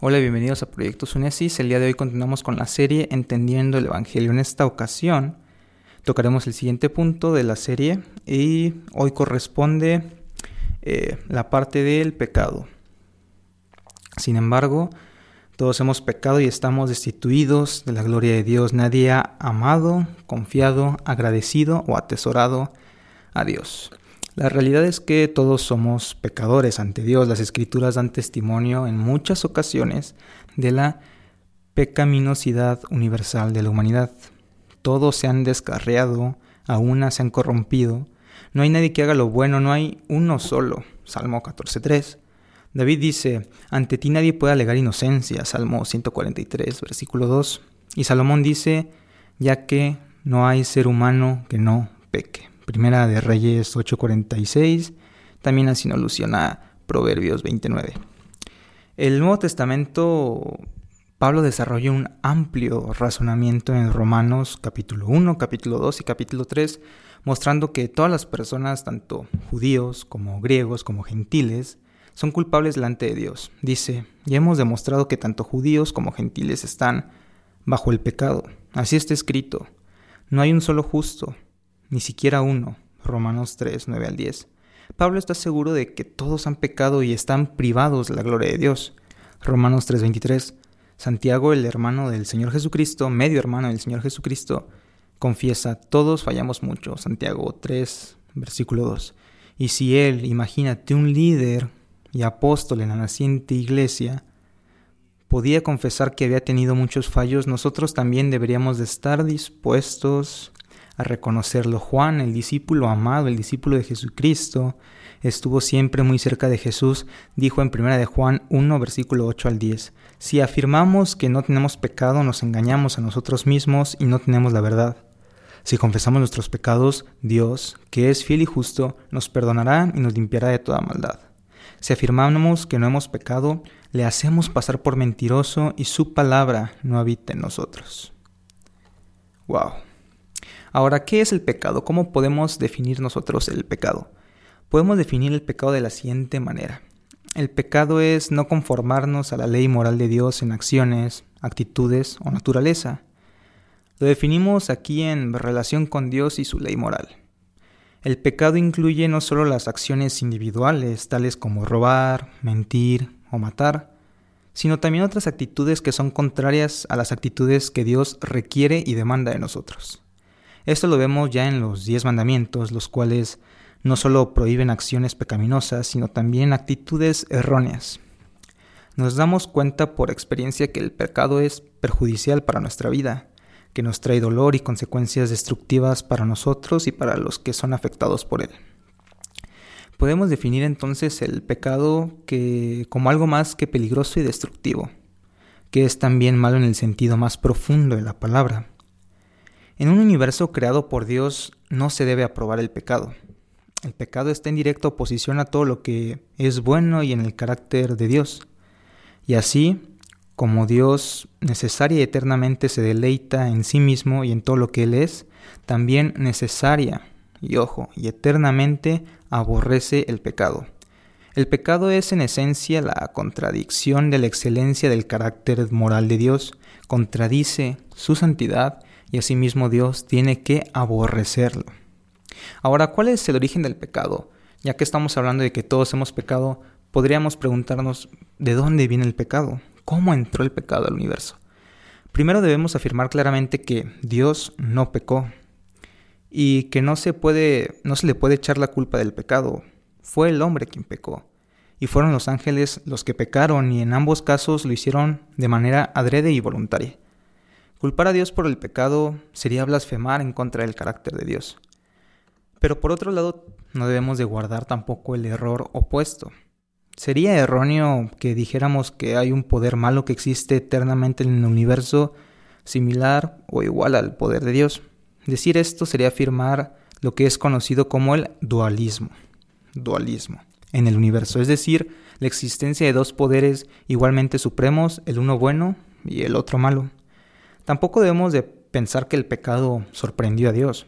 Hola, bienvenidos a Proyecto Sunesis. El día de hoy continuamos con la serie Entendiendo el Evangelio. En esta ocasión tocaremos el siguiente punto de la serie y hoy corresponde eh, la parte del pecado. Sin embargo, todos hemos pecado y estamos destituidos de la gloria de Dios. Nadie ha amado, confiado, agradecido o atesorado a Dios. La realidad es que todos somos pecadores ante Dios. Las escrituras dan testimonio en muchas ocasiones de la pecaminosidad universal de la humanidad. Todos se han descarriado, a una se han corrompido. No hay nadie que haga lo bueno, no hay uno solo. Salmo 14.3. David dice, ante ti nadie puede alegar inocencia. Salmo 143, versículo 2. Y Salomón dice, ya que no hay ser humano que no peque. Primera de Reyes 8:46, también así nos alusiona Proverbios 29. El Nuevo Testamento, Pablo desarrolla un amplio razonamiento en Romanos capítulo 1, capítulo 2 y capítulo 3, mostrando que todas las personas, tanto judíos como griegos como gentiles, son culpables delante de Dios. Dice, ya hemos demostrado que tanto judíos como gentiles están bajo el pecado. Así está escrito. No hay un solo justo, ni siquiera uno. Romanos 3, 9 al 10. Pablo está seguro de que todos han pecado y están privados de la gloria de Dios. Romanos 3, 23. Santiago, el hermano del Señor Jesucristo, medio hermano del Señor Jesucristo, confiesa, todos fallamos mucho. Santiago 3, versículo 2. Y si él, imagínate, un líder y apóstol en la naciente iglesia, podía confesar que había tenido muchos fallos, nosotros también deberíamos de estar dispuestos a reconocerlo. Juan, el discípulo amado, el discípulo de Jesucristo, estuvo siempre muy cerca de Jesús, dijo en 1 de Juan 1, versículo 8 al 10, Si afirmamos que no tenemos pecado, nos engañamos a nosotros mismos y no tenemos la verdad. Si confesamos nuestros pecados, Dios, que es fiel y justo, nos perdonará y nos limpiará de toda maldad. Si afirmamos que no hemos pecado, le hacemos pasar por mentiroso y su palabra no habita en nosotros. Wow. Ahora, ¿qué es el pecado? ¿Cómo podemos definir nosotros el pecado? Podemos definir el pecado de la siguiente manera. El pecado es no conformarnos a la ley moral de Dios en acciones, actitudes o naturaleza. Lo definimos aquí en relación con Dios y su ley moral. El pecado incluye no solo las acciones individuales, tales como robar, mentir o matar, sino también otras actitudes que son contrarias a las actitudes que Dios requiere y demanda de nosotros. Esto lo vemos ya en los diez mandamientos, los cuales no solo prohíben acciones pecaminosas, sino también actitudes erróneas. Nos damos cuenta por experiencia que el pecado es perjudicial para nuestra vida, que nos trae dolor y consecuencias destructivas para nosotros y para los que son afectados por él. Podemos definir entonces el pecado como algo más que peligroso y destructivo, que es también malo en el sentido más profundo de la palabra. En un universo creado por Dios no se debe aprobar el pecado. El pecado está en directa oposición a todo lo que es bueno y en el carácter de Dios. Y así, como Dios necesaria y eternamente se deleita en sí mismo y en todo lo que Él es, también necesaria, y ojo, y eternamente aborrece el pecado. El pecado es en esencia la contradicción de la excelencia del carácter moral de Dios, contradice su santidad y asimismo Dios tiene que aborrecerlo. Ahora, ¿cuál es el origen del pecado? Ya que estamos hablando de que todos hemos pecado, podríamos preguntarnos ¿de dónde viene el pecado? ¿Cómo entró el pecado al universo? Primero debemos afirmar claramente que Dios no pecó y que no se puede no se le puede echar la culpa del pecado. Fue el hombre quien pecó y fueron los ángeles los que pecaron y en ambos casos lo hicieron de manera adrede y voluntaria. Culpar a Dios por el pecado sería blasfemar en contra del carácter de Dios. Pero por otro lado, no debemos de guardar tampoco el error opuesto. Sería erróneo que dijéramos que hay un poder malo que existe eternamente en el universo similar o igual al poder de Dios. Decir esto sería afirmar lo que es conocido como el dualismo. Dualismo en el universo, es decir, la existencia de dos poderes igualmente supremos, el uno bueno y el otro malo. Tampoco debemos de pensar que el pecado sorprendió a Dios,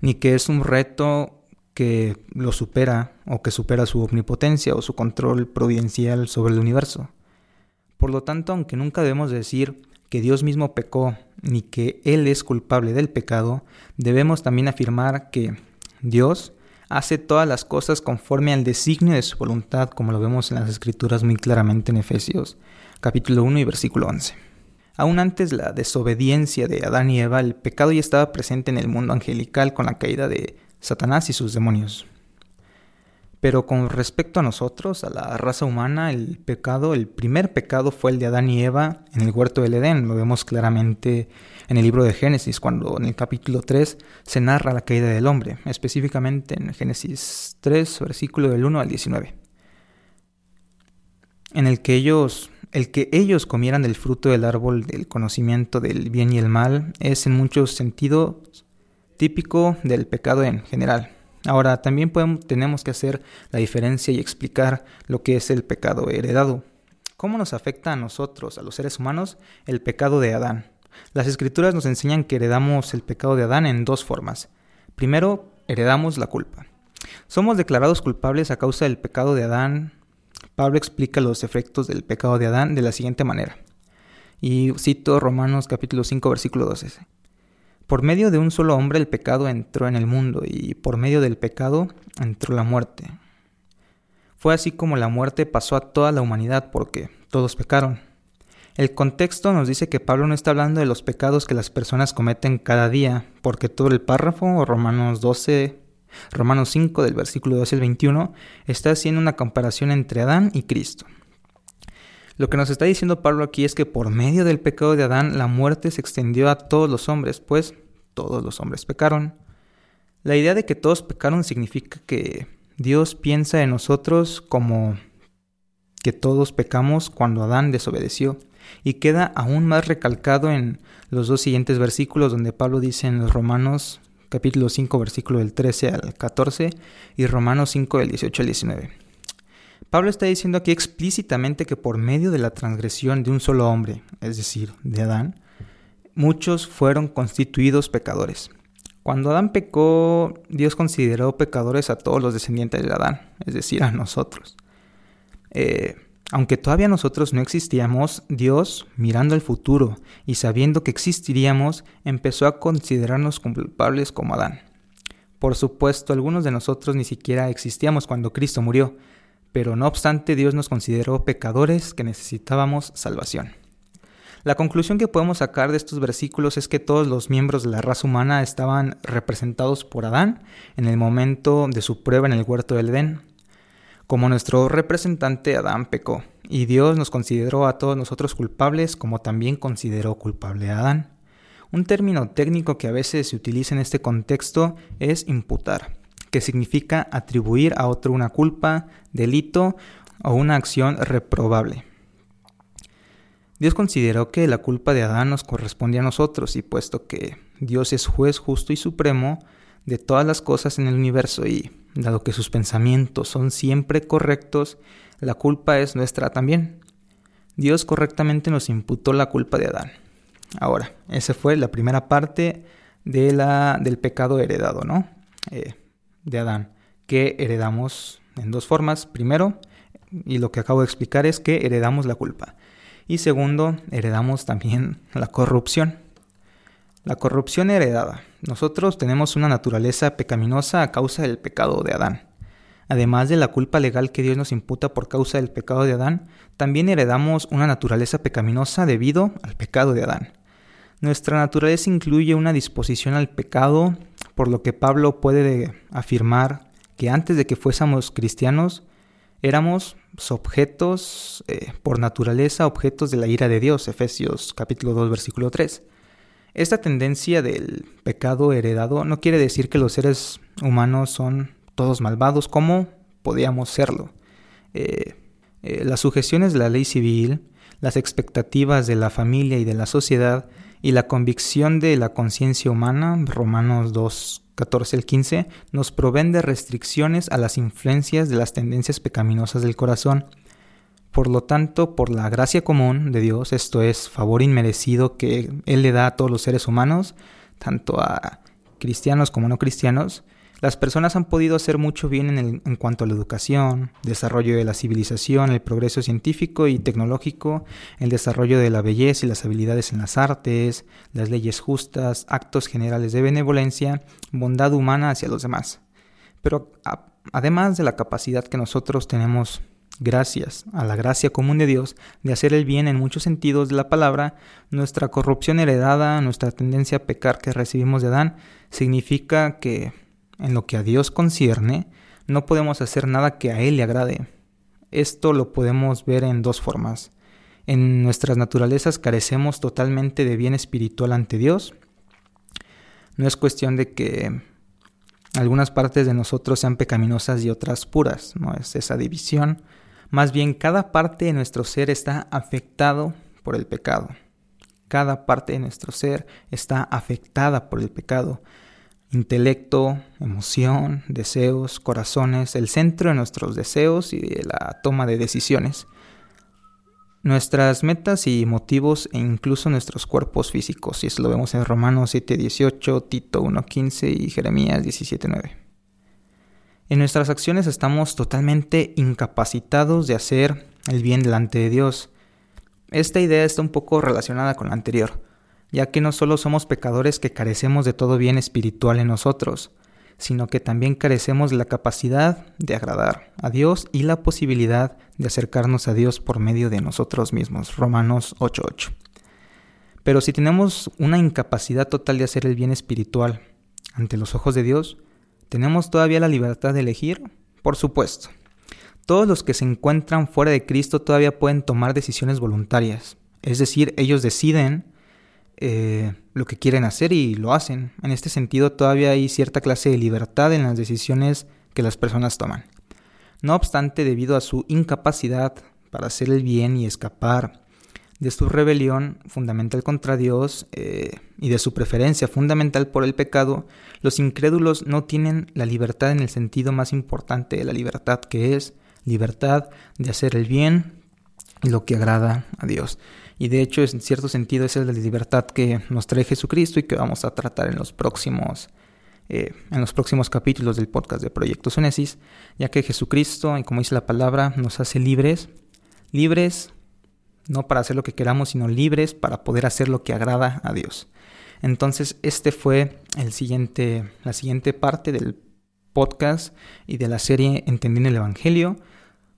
ni que es un reto que lo supera o que supera su omnipotencia o su control providencial sobre el universo. Por lo tanto, aunque nunca debemos decir que Dios mismo pecó ni que Él es culpable del pecado, debemos también afirmar que Dios hace todas las cosas conforme al designio de su voluntad, como lo vemos en las Escrituras muy claramente en Efesios capítulo 1 y versículo 11. Aún antes la desobediencia de Adán y Eva, el pecado ya estaba presente en el mundo angelical con la caída de Satanás y sus demonios. Pero con respecto a nosotros, a la raza humana, el pecado, el primer pecado fue el de Adán y Eva en el huerto del Edén. Lo vemos claramente en el libro de Génesis, cuando en el capítulo 3 se narra la caída del hombre, específicamente en Génesis 3, versículo del 1 al 19, en el que ellos el que ellos comieran del fruto del árbol del conocimiento del bien y el mal es en muchos sentidos típico del pecado en general. Ahora, también tenemos que hacer la diferencia y explicar lo que es el pecado heredado. ¿Cómo nos afecta a nosotros, a los seres humanos, el pecado de Adán? Las escrituras nos enseñan que heredamos el pecado de Adán en dos formas. Primero, heredamos la culpa. Somos declarados culpables a causa del pecado de Adán Pablo explica los efectos del pecado de Adán de la siguiente manera. Y cito Romanos capítulo 5 versículo 12. Por medio de un solo hombre el pecado entró en el mundo y por medio del pecado entró la muerte. Fue así como la muerte pasó a toda la humanidad porque todos pecaron. El contexto nos dice que Pablo no está hablando de los pecados que las personas cometen cada día, porque todo el párrafo, Romanos 12, Romanos 5 del versículo 12 al 21 está haciendo una comparación entre Adán y Cristo. Lo que nos está diciendo Pablo aquí es que por medio del pecado de Adán la muerte se extendió a todos los hombres, pues todos los hombres pecaron. La idea de que todos pecaron significa que Dios piensa en nosotros como que todos pecamos cuando Adán desobedeció y queda aún más recalcado en los dos siguientes versículos donde Pablo dice en los Romanos capítulo 5, versículo del 13 al 14 y Romanos 5 del 18 al 19. Pablo está diciendo aquí explícitamente que por medio de la transgresión de un solo hombre, es decir, de Adán, muchos fueron constituidos pecadores. Cuando Adán pecó, Dios consideró pecadores a todos los descendientes de Adán, es decir, a nosotros. Eh, aunque todavía nosotros no existíamos, Dios, mirando al futuro y sabiendo que existiríamos, empezó a considerarnos culpables como Adán. Por supuesto, algunos de nosotros ni siquiera existíamos cuando Cristo murió, pero no obstante Dios nos consideró pecadores que necesitábamos salvación. La conclusión que podemos sacar de estos versículos es que todos los miembros de la raza humana estaban representados por Adán en el momento de su prueba en el huerto del Edén, como nuestro representante Adán pecó, y Dios nos consideró a todos nosotros culpables como también consideró culpable a Adán. Un término técnico que a veces se utiliza en este contexto es imputar, que significa atribuir a otro una culpa, delito o una acción reprobable. Dios consideró que la culpa de Adán nos correspondía a nosotros y puesto que Dios es juez justo y supremo de todas las cosas en el universo y dado que sus pensamientos son siempre correctos, la culpa es nuestra también. Dios correctamente nos imputó la culpa de Adán. Ahora, esa fue la primera parte de la, del pecado heredado, ¿no? Eh, de Adán, que heredamos en dos formas. Primero, y lo que acabo de explicar es que heredamos la culpa. Y segundo, heredamos también la corrupción. La corrupción heredada. Nosotros tenemos una naturaleza pecaminosa a causa del pecado de Adán. Además de la culpa legal que Dios nos imputa por causa del pecado de Adán, también heredamos una naturaleza pecaminosa debido al pecado de Adán. Nuestra naturaleza incluye una disposición al pecado, por lo que Pablo puede afirmar que antes de que fuésemos cristianos, éramos objetos, eh, por naturaleza, objetos de la ira de Dios, Efesios capítulo 2, versículo 3. Esta tendencia del pecado heredado no quiere decir que los seres humanos son todos malvados como podíamos serlo. Eh, eh, las sujeciones de la ley civil, las expectativas de la familia y de la sociedad y la convicción de la conciencia humana, Romanos 2, 14 al 15, nos proveen de restricciones a las influencias de las tendencias pecaminosas del corazón por lo tanto, por la gracia común de Dios, esto es favor inmerecido que Él le da a todos los seres humanos, tanto a cristianos como no cristianos, Las personas han podido hacer mucho bien en, en, cuanto a la educación, desarrollo de la civilización, el progreso científico y tecnológico, el desarrollo de la belleza y las habilidades en las artes, las leyes justas, actos generales de benevolencia, bondad humana hacia los demás. Pero además de la capacidad que nosotros tenemos gracias a la gracia común de Dios de hacer el bien en muchos sentidos de la palabra, nuestra corrupción heredada, nuestra tendencia a pecar que recibimos de Adán, significa que en lo que a Dios concierne, no podemos hacer nada que a Él le agrade. Esto lo podemos ver en dos formas. En nuestras naturalezas carecemos totalmente de bien espiritual ante Dios. No es cuestión de que algunas partes de nosotros sean pecaminosas y otras puras, no es esa división. Más bien, cada parte de nuestro ser está afectado por el pecado. Cada parte de nuestro ser está afectada por el pecado intelecto, emoción, deseos, corazones, el centro de nuestros deseos y de la toma de decisiones. Nuestras metas y motivos e incluso nuestros cuerpos físicos, y eso lo vemos en Romanos 7:18, Tito 1:15 y Jeremías 17:9. En nuestras acciones estamos totalmente incapacitados de hacer el bien delante de Dios. Esta idea está un poco relacionada con la anterior ya que no solo somos pecadores que carecemos de todo bien espiritual en nosotros, sino que también carecemos de la capacidad de agradar a Dios y la posibilidad de acercarnos a Dios por medio de nosotros mismos. Romanos 8:8. Pero si tenemos una incapacidad total de hacer el bien espiritual ante los ojos de Dios, ¿tenemos todavía la libertad de elegir? Por supuesto. Todos los que se encuentran fuera de Cristo todavía pueden tomar decisiones voluntarias, es decir, ellos deciden eh, lo que quieren hacer y lo hacen. En este sentido, todavía hay cierta clase de libertad en las decisiones que las personas toman. No obstante, debido a su incapacidad para hacer el bien y escapar de su rebelión fundamental contra Dios eh, y de su preferencia fundamental por el pecado, los incrédulos no tienen la libertad en el sentido más importante de la libertad, que es libertad de hacer el bien y lo que agrada a Dios. Y de hecho, en cierto sentido, esa es la libertad que nos trae Jesucristo y que vamos a tratar en los próximos, eh, en los próximos capítulos del podcast de Proyecto Sonesis, ya que Jesucristo, y como dice la palabra, nos hace libres, libres no para hacer lo que queramos, sino libres para poder hacer lo que agrada a Dios. Entonces, este fue el siguiente, la siguiente parte del podcast y de la serie Entendiendo el Evangelio.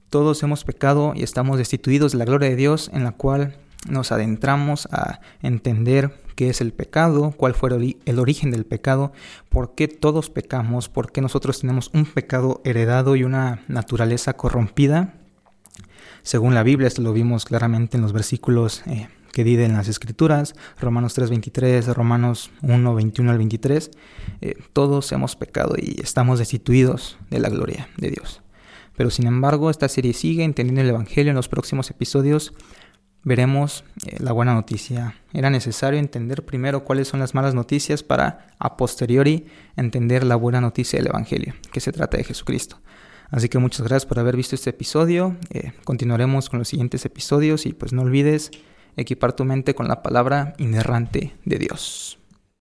Todos hemos pecado y estamos destituidos de la gloria de Dios, en la cual nos adentramos a entender qué es el pecado, cuál fue el origen del pecado, por qué todos pecamos, por qué nosotros tenemos un pecado heredado y una naturaleza corrompida. Según la Biblia, esto lo vimos claramente en los versículos eh, que di en las Escrituras, Romanos 3:23, Romanos 1:21 al 23, eh, todos hemos pecado y estamos destituidos de la gloria de Dios. Pero sin embargo, esta serie sigue entendiendo el Evangelio en los próximos episodios veremos eh, la buena noticia. Era necesario entender primero cuáles son las malas noticias para a posteriori entender la buena noticia del Evangelio, que se trata de Jesucristo. Así que muchas gracias por haber visto este episodio. Eh, continuaremos con los siguientes episodios y pues no olvides equipar tu mente con la palabra inerrante de Dios.